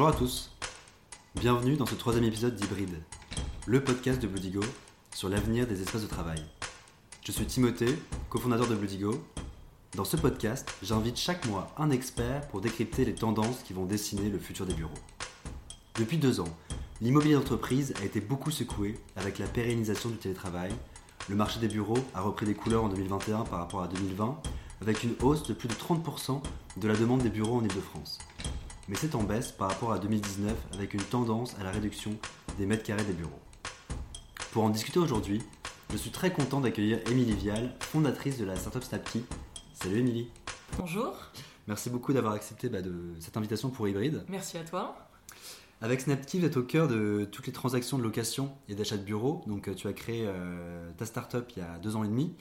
Bonjour à tous. Bienvenue dans ce troisième épisode d'Hybride, le podcast de Bloodigo sur l'avenir des espaces de travail. Je suis Timothée, cofondateur de Bloodigo. Dans ce podcast, j'invite chaque mois un expert pour décrypter les tendances qui vont dessiner le futur des bureaux. Depuis deux ans, l'immobilier d'entreprise a été beaucoup secoué avec la pérennisation du télétravail. Le marché des bureaux a repris des couleurs en 2021 par rapport à 2020, avec une hausse de plus de 30% de la demande des bureaux en Ile-de-France mais c'est en baisse par rapport à 2019 avec une tendance à la réduction des mètres carrés des bureaux. Pour en discuter aujourd'hui, je suis très content d'accueillir Émilie Vial, fondatrice de la startup Snapkey. Salut Émilie. Bonjour. Merci beaucoup d'avoir accepté bah, de cette invitation pour Hybride. Merci à toi. Avec Snapkey, vous êtes au cœur de toutes les transactions de location et d'achat de bureaux. Donc, euh, tu as créé euh, ta startup il y a deux ans et demi.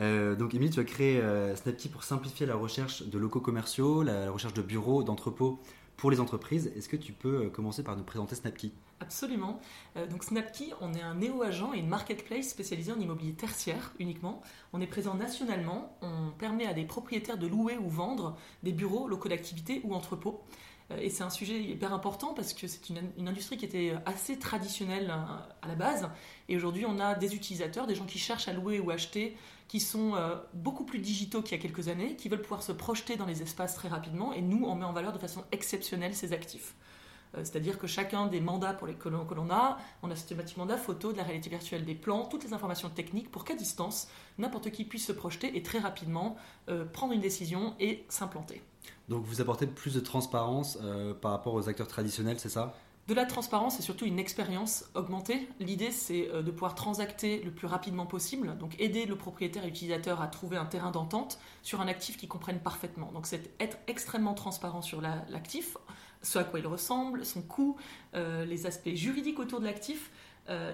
Euh, donc, Émilie, tu as créé euh, Snapkey pour simplifier la recherche de locaux commerciaux, la recherche de bureaux, d'entrepôts pour les entreprises. Est-ce que tu peux commencer par nous présenter Snapkey Absolument. donc Snapkey, on est un néo-agent et une marketplace spécialisée en immobilier tertiaire uniquement. On est présent nationalement. On permet à des propriétaires de louer ou vendre des bureaux, locaux d'activité ou entrepôts. Euh, et c'est un sujet hyper important parce que c'est une, industrie qui était assez traditionnelle euh, à la base. Et aujourd'hui, on a des utilisateurs, des gens qui cherchent à louer ou acheter, qui sont euh, beaucoup plus digitaux qu'il y a quelques années, qui veulent pouvoir se projeter dans les espaces très rapidement. Et nous, on met en valeur de façon exceptionnelle ces actifs. C'est-à-dire que chacun des mandats pour les que l'on a, on a systématiquement de la photo, de la réalité virtuelle, des plans, toutes les informations techniques pour qu'à distance, n'importe qui puisse se projeter et très rapidement prendre une décision et s'implanter. Donc vous apportez plus de transparence euh, par rapport aux acteurs traditionnels, c'est ça? De la transparence et surtout une expérience augmentée. L'idée, c'est euh, de pouvoir transacter le plus rapidement possible, donc aider le propriétaire et l'utilisateur à trouver un terrain d'entente sur un actif qu'ils comprennent parfaitement. Donc c'est être extrêmement transparent sur l'actif, ce à quoi il ressemble, son coût, euh, les aspects juridiques autour de l'actif,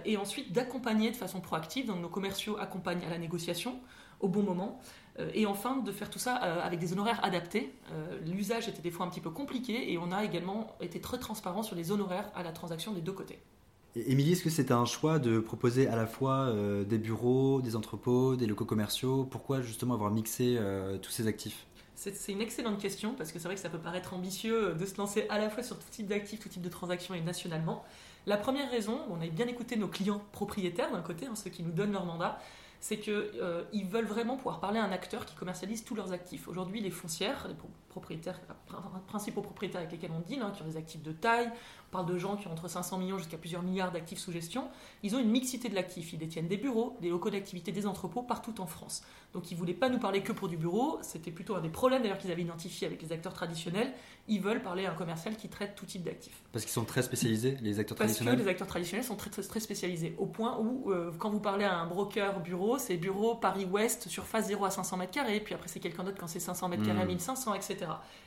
et ensuite d'accompagner de façon proactive. Donc nos commerciaux accompagnent à la négociation au bon moment. Euh, et enfin, de faire tout ça euh, avec des honoraires adaptés. Euh, l'usage était des fois un petit peu compliqué et on a également été très transparent sur les honoraires à la transaction des deux côtés. Émilie, est-ce que c'était un choix de proposer à la fois des bureaux, des entrepôts, des locaux commerciaux? Pourquoi justement avoir mixé tous ces actifs? C'est une excellente question parce que c'est vrai que ça peut paraître ambitieux de se lancer à la fois sur tout type d'actifs, tout type de transactions et nationalement. La première raison, on a bien écouté nos clients propriétaires d'un côté, hein, ceux qui nous donnent leur mandat, c'est qu'ils euh, veulent vraiment pouvoir parler à un acteur qui commercialise tous leurs actifs. Aujourd'hui, les foncières, les propriétaires, principaux propriétaires avec lesquels on deal, hein, qui ont des actifs de taille, on parle de gens qui ont entre 500 millions jusqu'à plusieurs milliards d'actifs sous gestion, ils ont une mixité de l'actif. Ils détiennent des bureaux, des locaux d'activité, des entrepôts partout en France. Donc ils ne voulaient pas nous parler que pour du bureau, c'était plutôt un des problèmes d'ailleurs qu'ils avaient identifié avec les acteurs traditionnels. Ils veulent parler à un commercial qui traite tout type d'actifs. Parce qu'ils sont très spécialisés, les acteurs traditionnels Parce que les acteurs traditionnels sont très, très, spécialisés, au point où euh, quand vous parlez à un broker bureau, c'est bureau Paris-Ouest, surface 0 à 500 mètres carrés, puis après c'est quelqu'un d'autre quand c'est 500 mètres carrés à 1500, etc.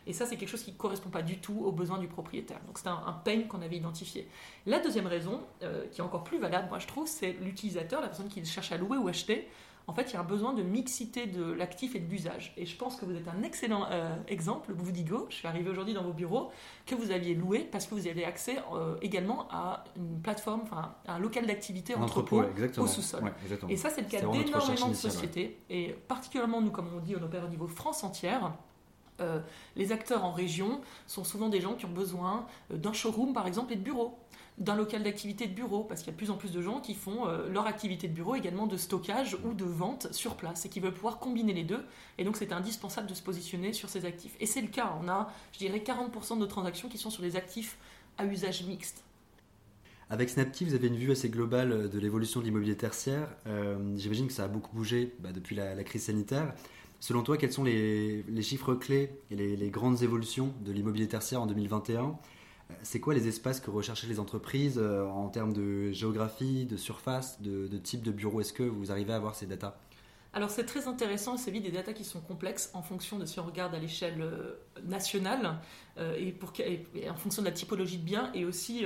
Et ça c'est quelque chose qui ne correspond pas du tout aux besoins du propriétaire. Donc c'est un, un pain qu'on avait identifié. La deuxième raison, euh, qui est encore plus valable, moi je trouve, c'est l'utilisateur, la personne qui cherche à louer ou acheter. En fait, il y a un besoin de mixité de l'actif et de l'usage. Et je pense que vous êtes un excellent euh, exemple, vous digo, je suis arrivé aujourd'hui dans vos bureaux, que vous aviez loué parce que vous avez accès euh, également à une plateforme, enfin à un local d'activité entrepôt au sous-sol. et ça, c'est le cas d'énormément de sociétés. Et particulièrement, nous, comme on dit, on opère au niveau France entière. Euh, les acteurs en région sont souvent des gens qui ont besoin euh, d'un showroom, par exemple, et de bureaux d'un local d'activité de bureau, parce qu'il y a de plus en plus de gens qui font euh, leur activité de bureau également de stockage ou de vente sur place et qui veulent pouvoir combiner les deux. Et donc c'est indispensable de se positionner sur ces actifs. Et c'est le cas, on a, je dirais, 40% de nos transactions qui sont sur des actifs à usage mixte. Avec Snapkey, vous avez une vue assez globale de l'évolution de l'immobilier tertiaire. J'imagine que ça a beaucoup bougé bah, depuis la, la, crise sanitaire. Selon toi, quels sont les, chiffres clés et les, grandes évolutions de l'immobilier tertiaire en 2021 euh, C'est quoi les espaces que recherchaient les entreprises euh, en termes de géographie, de surface, de, type de bureau? Est-ce que vous arrivez à avoir ces datas? Alors c'est très intéressant, c'est des datas qui sont complexes en fonction de si on regarde à l'échelle euh, nationale et, en fonction de la typologie de biens et aussi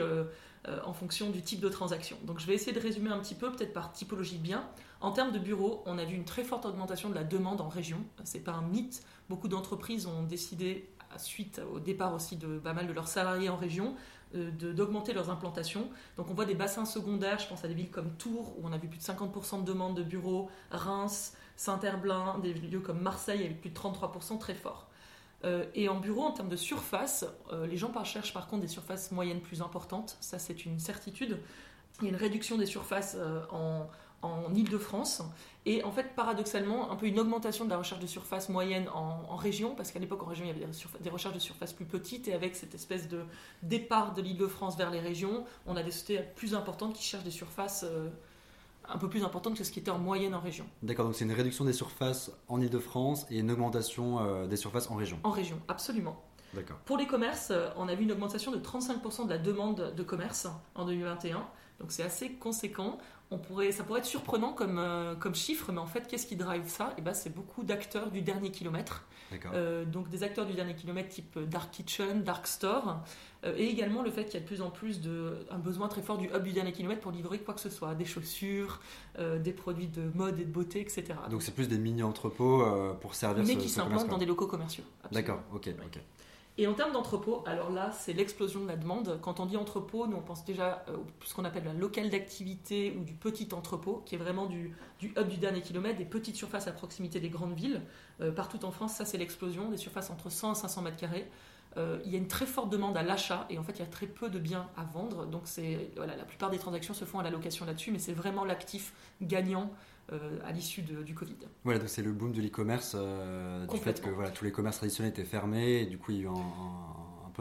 en fonction du type de transaction. Donc je vais essayer de résumer un petit peu peut-être par typologie de biens. En termes de bureaux, on a vu une très forte augmentation de la demande en région. C'est pas un mythe. Beaucoup d'entreprises ont décidé, suite au départ aussi de pas mal de leurs salariés en région, euh, d'augmenter leurs implantations. Donc on voit des bassins secondaires, je pense à des villes comme Tours, où on a vu plus de 50% de demandes de bureaux, Reims, Saint-Herblain, des lieux comme Marseille avec plus de 33% très forts. et en bureau, en termes de surface, les gens cherchent par contre des surfaces moyennes plus importantes. Ça, c'est une certitude. Il y a une réduction des surfaces en, en Ile-de-France. Et en fait, paradoxalement, un peu une augmentation de la recherche de surface moyenne en, région, parce qu'à l'époque, en région, il y avait des, recherches de surface plus petites, et avec cette espèce de départ de l'Île-de-France vers les régions, on a des sociétés plus importantes qui cherchent des surfaces euh, un peu plus importantes que ce qui était en moyenne en région. D'accord, donc c'est une réduction des surfaces en Île-de-France et une augmentation euh, des surfaces en région. En région, absolument. D'accord. Pour les commerces, euh, on a vu une augmentation de 35% de la demande de commerce en 2021. Donc c'est assez conséquent pourrait, ça pourrait être surprenant comme, euh, comme chiffre, mais en fait, qu'est-ce qui drive ça? Et eh ben, C'est beaucoup d'acteurs du dernier kilomètre. Euh, donc des acteurs du dernier kilomètre type Dark Kitchen, Dark Store, euh, et également le fait qu'il y a de plus en plus de, un besoin très fort du hub du dernier kilomètre pour livrer quoi que ce soit, des chaussures, des produits de mode et de beauté, etc. Donc c'est plus des mini-entrepôts pour servir Mais qui s'implantent dans des locaux commerciaux. D'accord, ok. ok. Et en termes d'entrepôt, alors là, c'est l'explosion de la demande. Quand on dit entrepôt, nous on pense déjà à euh, ce qu'on appelle la local d'activité ou du petit entrepôt, qui est vraiment du, du, hub du dernier kilomètre, des petites surfaces à proximité des grandes villes. Euh, partout en France, ça c'est l'explosion, des surfaces entre 100 et 500 mètres carrés. Euh, il y a une très forte demande à l'achat et en fait il y a très peu de biens à vendre. Donc la plupart des transactions se font à la location là-dessus, mais c'est vraiment l'actif gagnant à l'issue du Covid. Voilà, donc c'est le boom de l'e-commerce, du fait que voilà, tous les commerces traditionnels étaient fermés, et du coup il y a eu un,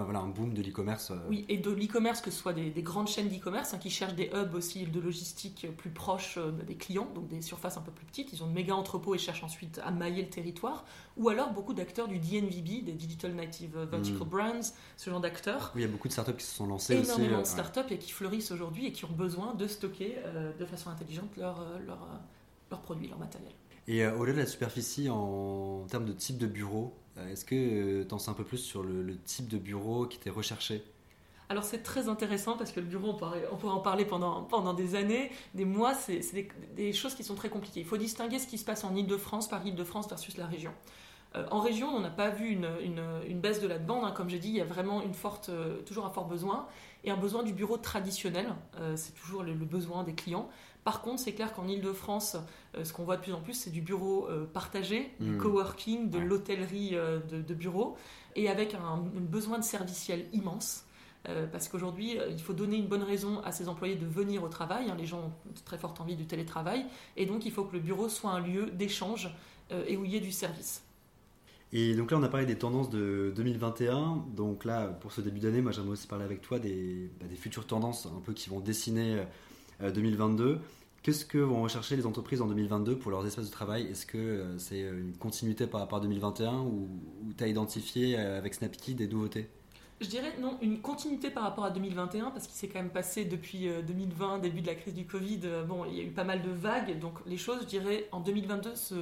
voilà, un boom de l'e-commerce. Euh. Oui, et de l'e-commerce, que ce soit des, grandes chaînes d'e-commerce hein, qui cherchent des hubs aussi de logistique plus proches euh, des clients, donc des surfaces un peu plus petites. Ils ont de méga entrepôts et cherchent ensuite à mailler le territoire. Ou alors beaucoup d'acteurs du DNVB, des Digital Native Vertical hmm. Brands, ce genre d'acteurs. Oui, il y a beaucoup de startups qui se sont lancées Énormément aussi, de startups et qui fleurissent aujourd'hui et qui ont besoin de stocker de façon intelligente leurs leur, leur produits, leur matériel. Et au-delà de la superficie, en termes de type de bureau, euh, est-ce que tu en sais un peu plus sur le, type de bureau qui était recherché? Alors c'est très intéressant parce que le bureau, on pourrait, en parler pendant, pendant des années, des mois, c'est des, choses qui sont très compliquées. Il faut distinguer ce qui se passe en Ile-de-France par Ile-de-France versus la région. Euh, en région, on n'a pas vu une, une, baisse de la demande, hein. comme j'ai dit, il y a vraiment une forte, euh, toujours un fort besoin, et un besoin du bureau traditionnel, c'est toujours le, besoin des clients. Par contre, c'est clair qu'en Ile-de-France, euh, ce qu'on voit de plus en plus, c'est du bureau euh, partagé, du hmm. coworking, de l'hôtellerie euh, de, de bureaux, et avec un, besoin de serviciel immense. parce qu'aujourd'hui, il faut donner une bonne raison à ses employés de venir au travail. Hein. les gens ont très forte envie du télétravail. Et donc, il faut que le bureau soit un lieu d'échange et où il y ait du service. Et donc là, on a parlé des tendances de 2021. Donc là, pour ce début d'année, moi, j'aimerais aussi parler avec toi des, bah, des, futures tendances un peu qui vont dessiner 2022. Qu'est-ce que vont rechercher les entreprises en 2022 pour leurs espaces de travail? Est-ce que euh, c'est une continuité par rapport à 2021 ou, tu as identifié euh, avec Snapkey des nouveautés? Je dirais non, une continuité par rapport à 2021, parce qu'il s'est quand même passé depuis 2020, euh, début de la crise du Covid, bon, il y a eu pas mal de vagues, donc les choses, je dirais, en 2022 se,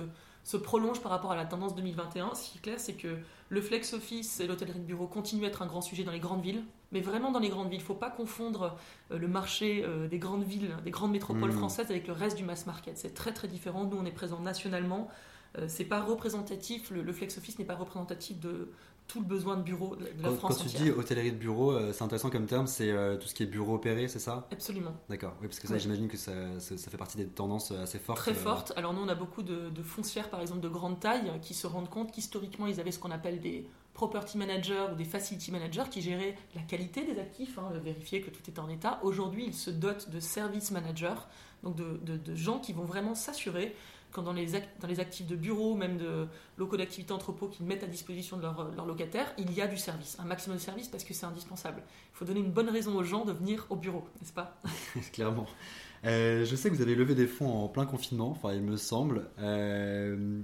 se prolongent par rapport à la tendance 2021. Ce qui est clair, c'est que le flex office et l'hôtellerie de bureau continuent à être un grand sujet dans les grandes villes, mais vraiment dans les grandes villes. Il ne faut pas confondre euh, le marché euh, des grandes villes, des grandes métropoles mmh. françaises avec le reste du mass market. C'est très très différent. Nous, on est présent nationalement. Euh, c'est pas représentatif. Le, flex office n'est pas représentatif de, tout le besoin de bureau de la France. Quand tu dis hôtellerie de bureau, c'est intéressant comme terme, c'est tout ce qui est bureau opéré, c'est ça? Absolument. D'accord, oui, parce que ça, j'imagine que ça, ça, fait partie des tendances assez fortes. Très fortes. Alors nous, on a beaucoup de, de, foncières, par exemple, de grande taille, qui se rendent compte qu'historiquement, ils avaient ce qu'on appelle des property managers ou des facility managers qui géraient la qualité des actifs, hein, vérifier que tout est en état. Aujourd'hui, ils se dotent de service managers, donc de, gens qui vont vraiment s'assurer quand dans les, actifs de bureaux, même de locaux d'activité entrepôts qu'ils mettent à disposition de leurs locataires, il y a du service, un maximum de service parce que c'est indispensable. Il faut donner une bonne raison aux gens de venir au bureau, n'est-ce pas? Clairement. Euh, je sais que vous avez levé des fonds en plein confinement, enfin il me semble. Euh,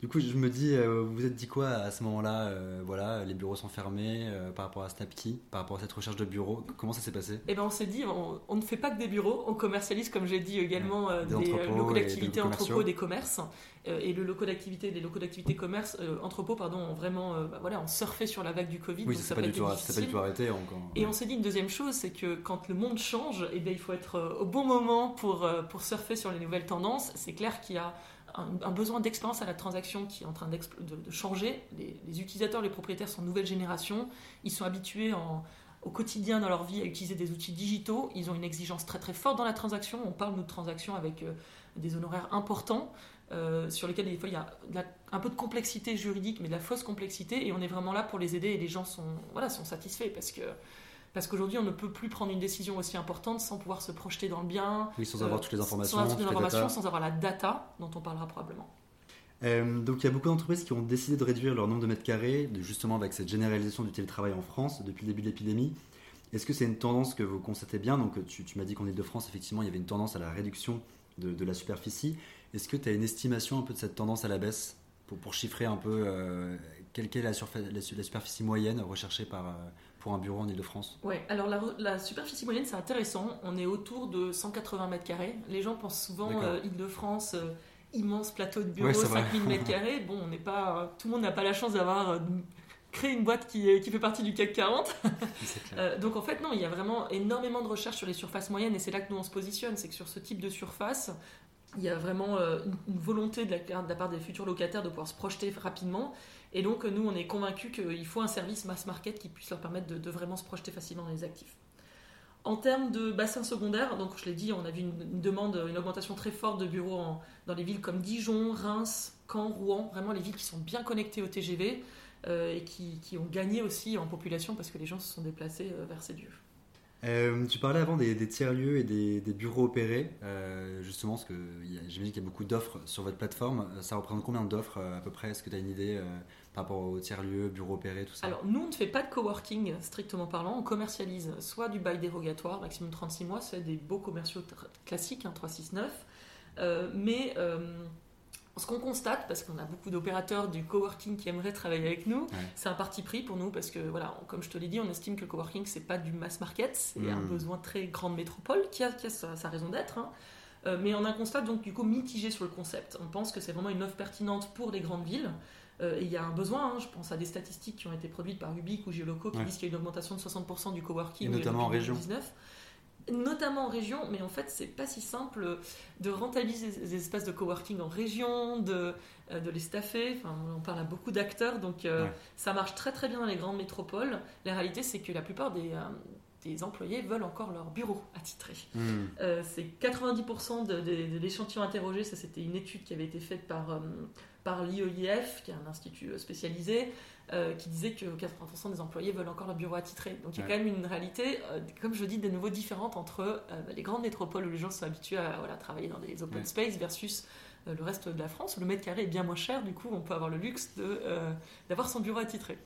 du coup, je me dis, euh, vous vous êtes dit quoi à ce moment-là Voilà, les bureaux sont fermés par rapport à Snapkey, par rapport à cette recherche de bureaux. Comment ça s'est passé? Eh ben, on s'est dit, on, ne fait pas que des bureaux, on commercialise, comme j'ai dit également, des, locaux d'activité entrepôts, des commerces. Et le locaux d'activité, les locaux d'activité commerce, entrepôts, pardon, ont vraiment, bah, voilà, on surfait sur la vague du Covid. Oui, ça n'a pas, du tout arrêté encore. Et on s'est dit une deuxième chose, c'est que quand le monde change, eh bien, il faut être au bon moment pour, pour surfer sur les nouvelles tendances. C'est clair qu'il y a un, besoin d'expérience à la transaction qui est en train de, changer. Les, utilisateurs, les propriétaires sont nouvelle génération. Ils sont habitués au quotidien dans leur vie à utiliser des outils digitaux. Ils ont une exigence très très forte dans la transaction. On parle de transactions avec euh, des honoraires importants. Euh, sur lesquels des fois il y a un peu de complexité juridique, mais de la fausse complexité, et on est vraiment là pour les aider et les gens sont, voilà, sont satisfaits parce que parce qu'aujourd'hui on ne peut plus prendre une décision aussi importante sans pouvoir se projeter dans le bien, oui, sans avoir toutes les informations, sans avoir, toutes les informations, sans avoir la data dont on parlera probablement. Euh, donc il y a beaucoup d'entreprises qui ont décidé de réduire leur nombre de mètres carrés, justement avec cette généralisation du télétravail en France depuis le début de l'épidémie. Est-ce que c'est une tendance que vous constatez bien? Donc tu, m'as dit qu'en Ile-de-France, effectivement, il y avait une tendance à la réduction de, la superficie. Est-ce que tu as une estimation un peu de cette tendance à la baisse pour, pour chiffrer un peu euh, quelle, est la, la, superficie moyenne recherchée par, euh, pour un bureau en Ile-de-France? Oui, alors la, superficie moyenne, c'est intéressant. On est autour de 180 mètres carrés. Les gens pensent souvent Ile-de-France immense plateau de bureau, 5000 mètres carrés. Bon, on n'est pas, tout le monde n'a pas la chance d'avoir euh, créé une boîte qui, qui fait partie du CAC 40. Euh, donc en fait, non, il y a vraiment énormément de recherches sur les surfaces moyennes et c'est là que nous on se positionne. C'est que sur ce type de surface, il y a vraiment euh, une, volonté de la, part des futurs locataires de pouvoir se projeter rapidement. Et donc nous, on est convaincus qu'il faut un service mass market qui puisse leur permettre de, vraiment se projeter facilement dans les actifs. En termes de bassin secondaire, donc je l'ai dit, on a vu une, demande, une augmentation très forte de bureaux dans les villes comme Dijon, Reims, Caen, Rouen, vraiment les villes qui sont bien connectées au TGV euh, et qui, ont gagné aussi en population parce que les gens se sont déplacés euh, vers ces lieux. Euh, tu parlais avant des, tiers-lieux et des, bureaux opérés, justement, parce que j'imagine qu'il y a beaucoup d'offres sur votre plateforme. Ça représente combien d'offres à peu près? Est-ce que tu as une idée par rapport aux tiers-lieux, bureaux opérés, tout ça? Alors, nous, on ne fait pas de coworking strictement parlant. On commercialise soit du bail dérogatoire, maximum 36 mois, c'est des beaux commerciaux classiques, hein, 369. Euh, mais euh, ce qu'on constate, parce qu'on a beaucoup d'opérateurs du coworking qui aimeraient travailler avec nous, c'est un parti pris pour nous, parce que, voilà, comme je te l'ai dit, on estime que le coworking, c'est pas du mass market, c'est un hmm. besoin très grande métropole qui a, sa, raison d'être. Hein. Euh, mais on a un constat donc du coup mitigé sur le concept. On pense que c'est vraiment une offre pertinente pour les grandes villes. Euh, il y a un besoin, hein, je pense à des statistiques qui ont été produites par Ubique ou Geoloco qui disent qu'il y a une augmentation de 60% du coworking. notamment en région. Notamment en région, mais en fait, c'est pas si simple de rentabiliser des espaces de coworking en région, de, euh, de les staffer. Enfin, on parle à beaucoup d'acteurs, donc euh, ça marche très très bien dans les grandes métropoles. La réalité, c'est que la plupart des, des employés veulent encore leur bureau attitré. Hmm. c'est 90% de, de l'échantillon interrogé, ça c'était une étude qui avait été faite par par l'IEIF, qui est un institut euh, spécialisé, euh, qui disait que 80% des employés veulent encore le bureau attitré. Donc il y a quand même une réalité, euh, comme je dis, de nouveau différente entre les grandes métropoles où les gens sont habitués à voilà, travailler dans des open space versus le reste de la France où le mètre carré est bien moins cher, du coup on peut avoir le luxe d'avoir son bureau attitré.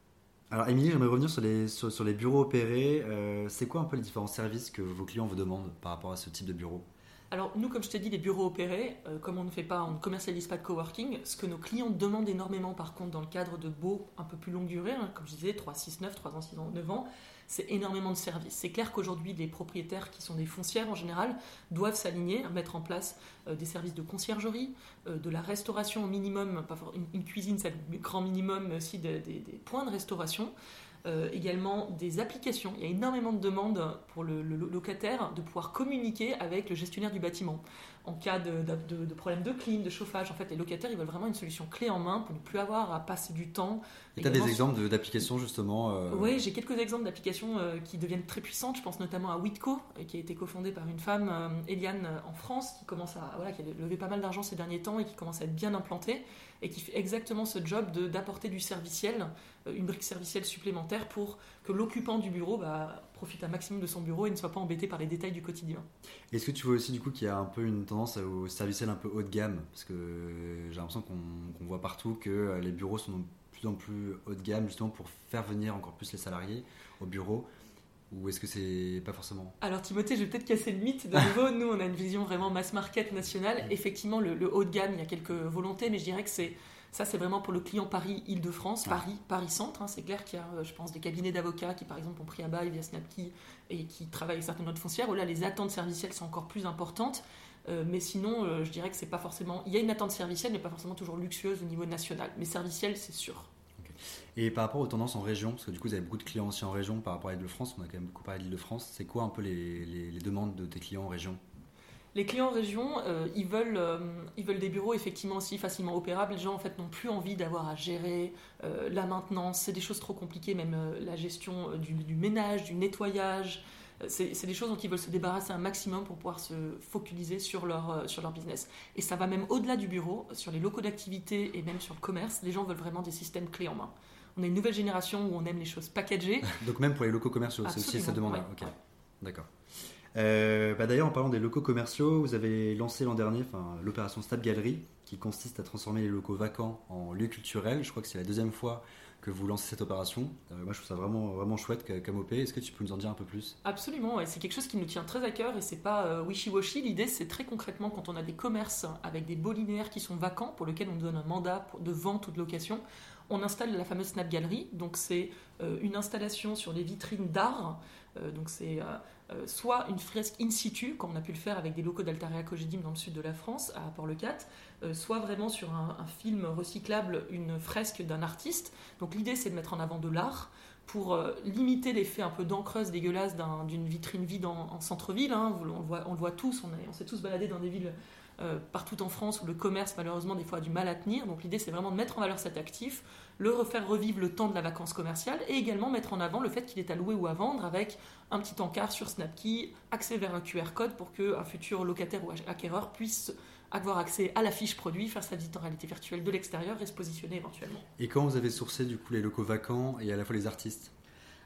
Alors Émilie, j'aimerais revenir sur les, sur les bureaux opérés. c'est quoi un peu les différents services que vos clients vous demandent par rapport à ce type de bureau? Alors nous, comme je t'ai dit, les bureaux opérés, euh, comme on ne fait pas, on ne commercialise pas de coworking, ce que nos clients demandent énormément par contre dans le cadre de beaux un peu plus longue durée, hein, comme je disais, 3, 6, 9, 3 ans, 6 ans, 9 ans, c'est énormément de services. C'est clair qu'aujourd'hui, les propriétaires qui sont des foncières en général doivent s'aligner, mettre en place euh, des services de conciergerie, euh, de la restauration au minimum, une, cuisine, c'est le grand minimum, mais aussi des points de restauration. Euh, également des applications. Il y a énormément de demandes pour le, locataire de pouvoir communiquer avec le gestionnaire du bâtiment. En cas de, de, problème de clim, de chauffage, en fait, les locataires, ils veulent vraiment une solution clé en main pour ne plus avoir à passer du temps. tu as des exemples d'applications, justement euh, Oui, j'ai quelques exemples d'applications euh, qui deviennent très puissantes. Je pense notamment à Witco, qui a été cofondée par une femme, Eliane, en France, qui, commence à, voilà, qui a levé pas mal d'argent ces derniers temps et qui commence à être bien implantée et qui fait exactement ce job d'apporter du serviciel, euh, une brique servicielle supplémentaire pour que l'occupant du bureau bah, profite un maximum de son bureau et ne soit pas embêté par les détails du quotidien. Est-ce que tu vois aussi du coup qu'il y a un peu une tendance au serviciel un peu haut de gamme? Parce que j'ai l'impression qu'on voit partout que euh, les bureaux sont de plus en plus haut de gamme justement pour faire venir encore plus les salariés au bureau. Ou est-ce que c'est pas forcément? Alors Timothée, je vais peut-être casser le mythe de nouveau. Nous, on a une vision vraiment mass market nationale. Effectivement, le, haut de gamme, il y a quelques volontés, mais je dirais que c'est ça, c'est vraiment pour le client Paris-Île-de-France, Paris, Paris-Centre. Hein. C'est clair qu'il y a, euh, je pense, des cabinets d'avocats qui, par exemple, ont pris à bail via Snapkey et qui travaillent avec certaines notes foncières, où là, les attentes servicielles sont encore plus importantes. Euh, mais sinon, euh, je dirais que c'est pas forcément. Il y a une attente servicielle, mais pas forcément toujours luxueuse au niveau national. Mais servicielle, c'est sûr. Et par rapport aux tendances en région, parce que du coup, vous avez beaucoup de clients aussi en région par rapport à l'Île-de-France, on a quand même beaucoup parlé de l'Île-de-France, c'est quoi un peu les, demandes de tes clients en région? Les clients en région, euh, ils, veulent, euh, ils veulent des bureaux effectivement aussi facilement opérables. Les gens en fait n'ont plus envie d'avoir à gérer euh, la maintenance. C'est des choses trop compliquées, même la gestion du, du, ménage, du nettoyage. C'est des choses dont ils veulent se débarrasser un maximum pour pouvoir se focaliser sur leur, sur leur business. Et ça va même au-delà du bureau, sur les locaux d'activité et même sur le commerce. Les gens veulent vraiment des systèmes clés en main. On a une nouvelle génération où on aime les choses packagées. Donc même pour les locaux commerciaux, c'est aussi ça demande. D'accord. Euh, bah D'ailleurs, en parlant des locaux commerciaux, vous avez lancé l'an dernier l'opération Snap Gallery, qui consiste à transformer les locaux vacants en lieux culturels. Je crois que c'est la deuxième fois que vous lancez cette opération. Euh, moi, je trouve ça vraiment, chouette comme OP. Est-ce que tu peux nous en dire un peu plus? Absolument, c'est quelque chose qui nous tient très à cœur et c'est pas euh, wishy-washy. L'idée, c'est très concrètement quand on a des commerces avec des beaux qui sont vacants, pour lesquels on donne un mandat de vente ou de location, on installe la fameuse Snap Gallery. Donc, c'est une installation sur des vitrines d'art. donc, c'est euh, soit une fresque in situ, comme on a pu le faire avec des locaux d'Altarea Cogedim dans le sud de la France, à Port-le-Cat, euh, soit vraiment sur un, film recyclable, une fresque d'un artiste. Donc l'idée, c'est de mettre en avant de l'art pour euh, limiter l'effet un peu d'encreuse dégueulasse d'une vitrine vide en, centre-ville. Hein. On, on, le voit, tous, on, on s'est tous baladés dans des villes partout en France où le commerce, malheureusement, des fois a du mal à tenir. Donc l'idée, c'est vraiment de mettre en valeur cet actif, le refaire revivre le temps de la vacance commerciale et également mettre en avant le fait qu'il est à louer ou à vendre avec un petit encart sur Snapkey, accès vers un QR code pour qu'un futur locataire ou acquéreur puisse avoir accès à la fiche produit, faire sa visite en réalité virtuelle de l'extérieur et se positionner éventuellement. Et quand vous avez sourcé du coup les locaux vacants et à la fois les artistes?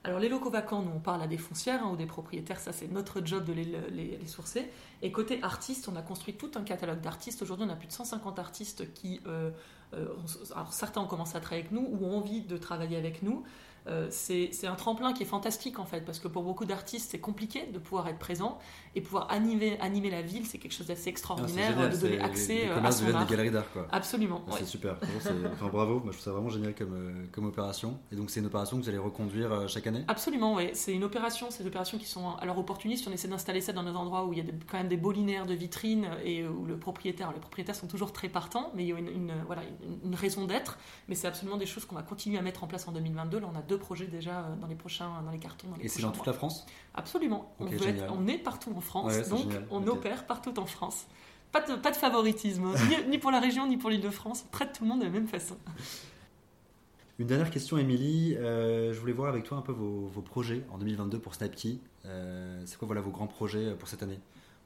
Alors les locaux vacants, nous on parle à des foncières hein, ou des propriétaires, ça c'est notre job de les, sourcer. Et côté artistes, on a construit tout un catalogue d'artistes. Aujourd'hui on a plus de 150 artistes qui, euh, euh, alors certains ont commencé à travailler avec nous ou ont envie de travailler avec nous. Euh, c'est un tremplin qui est fantastique en fait, parce que pour beaucoup d'artistes, c'est compliqué de pouvoir être présent et pouvoir animer, animer la ville, c'est quelque chose d'assez extraordinaire ah, de donner accès euh, à son art. des galeries d'art quoi. Absolument. Ah, c'est super. enfin, bravo, Moi, je trouve ça vraiment génial comme, euh, comme opération. Et donc c'est une opération que vous allez reconduire chaque année? Absolument, oui. C'est une opération, c'est des opérations qui sont alors opportunistes. On essaie d'installer ça dans des endroits où il y a quand même des beaux linéaires de vitrines et où le propriétaire, les propriétaires sont toujours très partants, mais il y a une, voilà, une, raison d'être. Mais c'est absolument des choses qu'on va continuer à mettre en place en 2022. Là, on a deux projets déjà dans les prochains, dans les cartons. Dans les et c'est dans toute la France? Absolument. on, on, est partout en France, donc on opère partout en France. Pas de, pas de favoritisme, ni, pour la région, ni pour l'île de France. On traite tout le monde de la même façon. Une dernière question, Émilie. Euh, je voulais voir avec toi un peu vos, projets en 2022 pour Snapkey. Euh, c'est quoi voilà, vos grands projets pour cette année?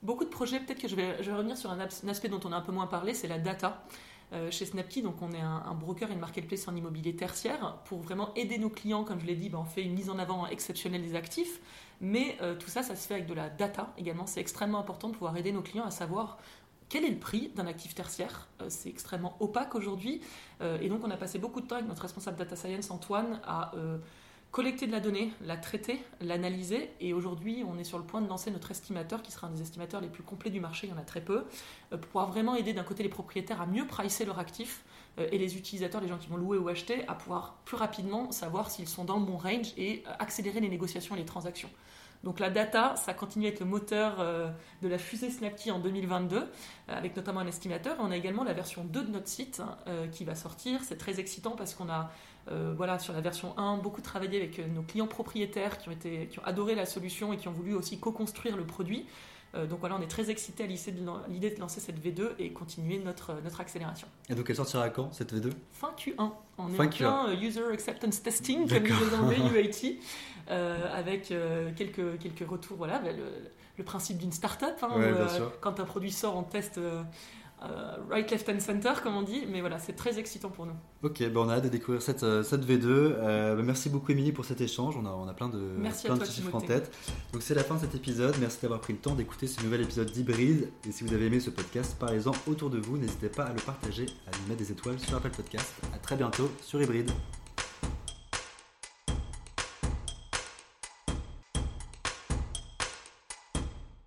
Beaucoup de projets, peut-être que je vais, je vais revenir sur un, aspect dont on a un peu moins parlé, c'est la data. Euh, chez Snapkey, donc on est un, broker et une marketplace en immobilier tertiaire pour vraiment aider nos clients. Comme je l'ai dit, ben, on fait une mise en avant exceptionnelle des actifs, mais euh, tout ça, ça se fait avec de la data également. C'est extrêmement important de pouvoir aider nos clients à savoir quel est le prix d'un actif tertiaire euh, C'est extrêmement opaque aujourd'hui. et donc, on a passé beaucoup de temps avec notre responsable data science, Antoine, à collecter de la donnée, la traiter, l'analyser. Et aujourd'hui, on est sur le point de lancer notre estimateur, qui sera un des estimateurs les plus complets du marché, il y en a très peu, euh, pour pouvoir vraiment aider d'un côté les propriétaires à mieux pricer leur actif euh, et les utilisateurs, les gens qui vont louer ou acheter, à pouvoir plus rapidement savoir s'ils sont dans le bon range et euh, accélérer les négociations et les transactions. Donc la data, ça continue à être le moteur de la fusée Snapkey en 2022, avec notamment un estimateur. on a également la version 2 de notre site qui va sortir. C'est très excitant parce qu'on a euh, voilà, sur la version 1, beaucoup travaillé avec euh, nos clients propriétaires qui ont, qui ont adoré la solution et qui ont voulu aussi co-construire le produit. Euh, donc voilà, on est très excité à l'idée de lancer cette V2 et continuer notre, notre accélération. Et donc elle sortira quand cette V2 Fin Q1. On est en plein User Acceptance Testing, comme disent les Anglais, UAT, avec quelques, quelques retours. Voilà, le, principe d'une start-up. Hein, quand un produit sort, on teste euh, right, left and center, comme on dit. Mais voilà, c'est très excitant pour nous. Ok, ben on a hâte de découvrir cette, euh, cette V2. Euh, ben merci beaucoup, Émilie, pour cet échange. On a, on a plein de, plein de chiffres en tête. Donc, c'est la fin de cet épisode. Merci d'avoir pris le temps d'écouter ce nouvel épisode d'Hybride. Et si vous avez aimé ce podcast, parlez-en autour de vous. N'hésitez pas à le partager, à lui mettre des étoiles sur Apple Podcast. À très bientôt sur Hybride.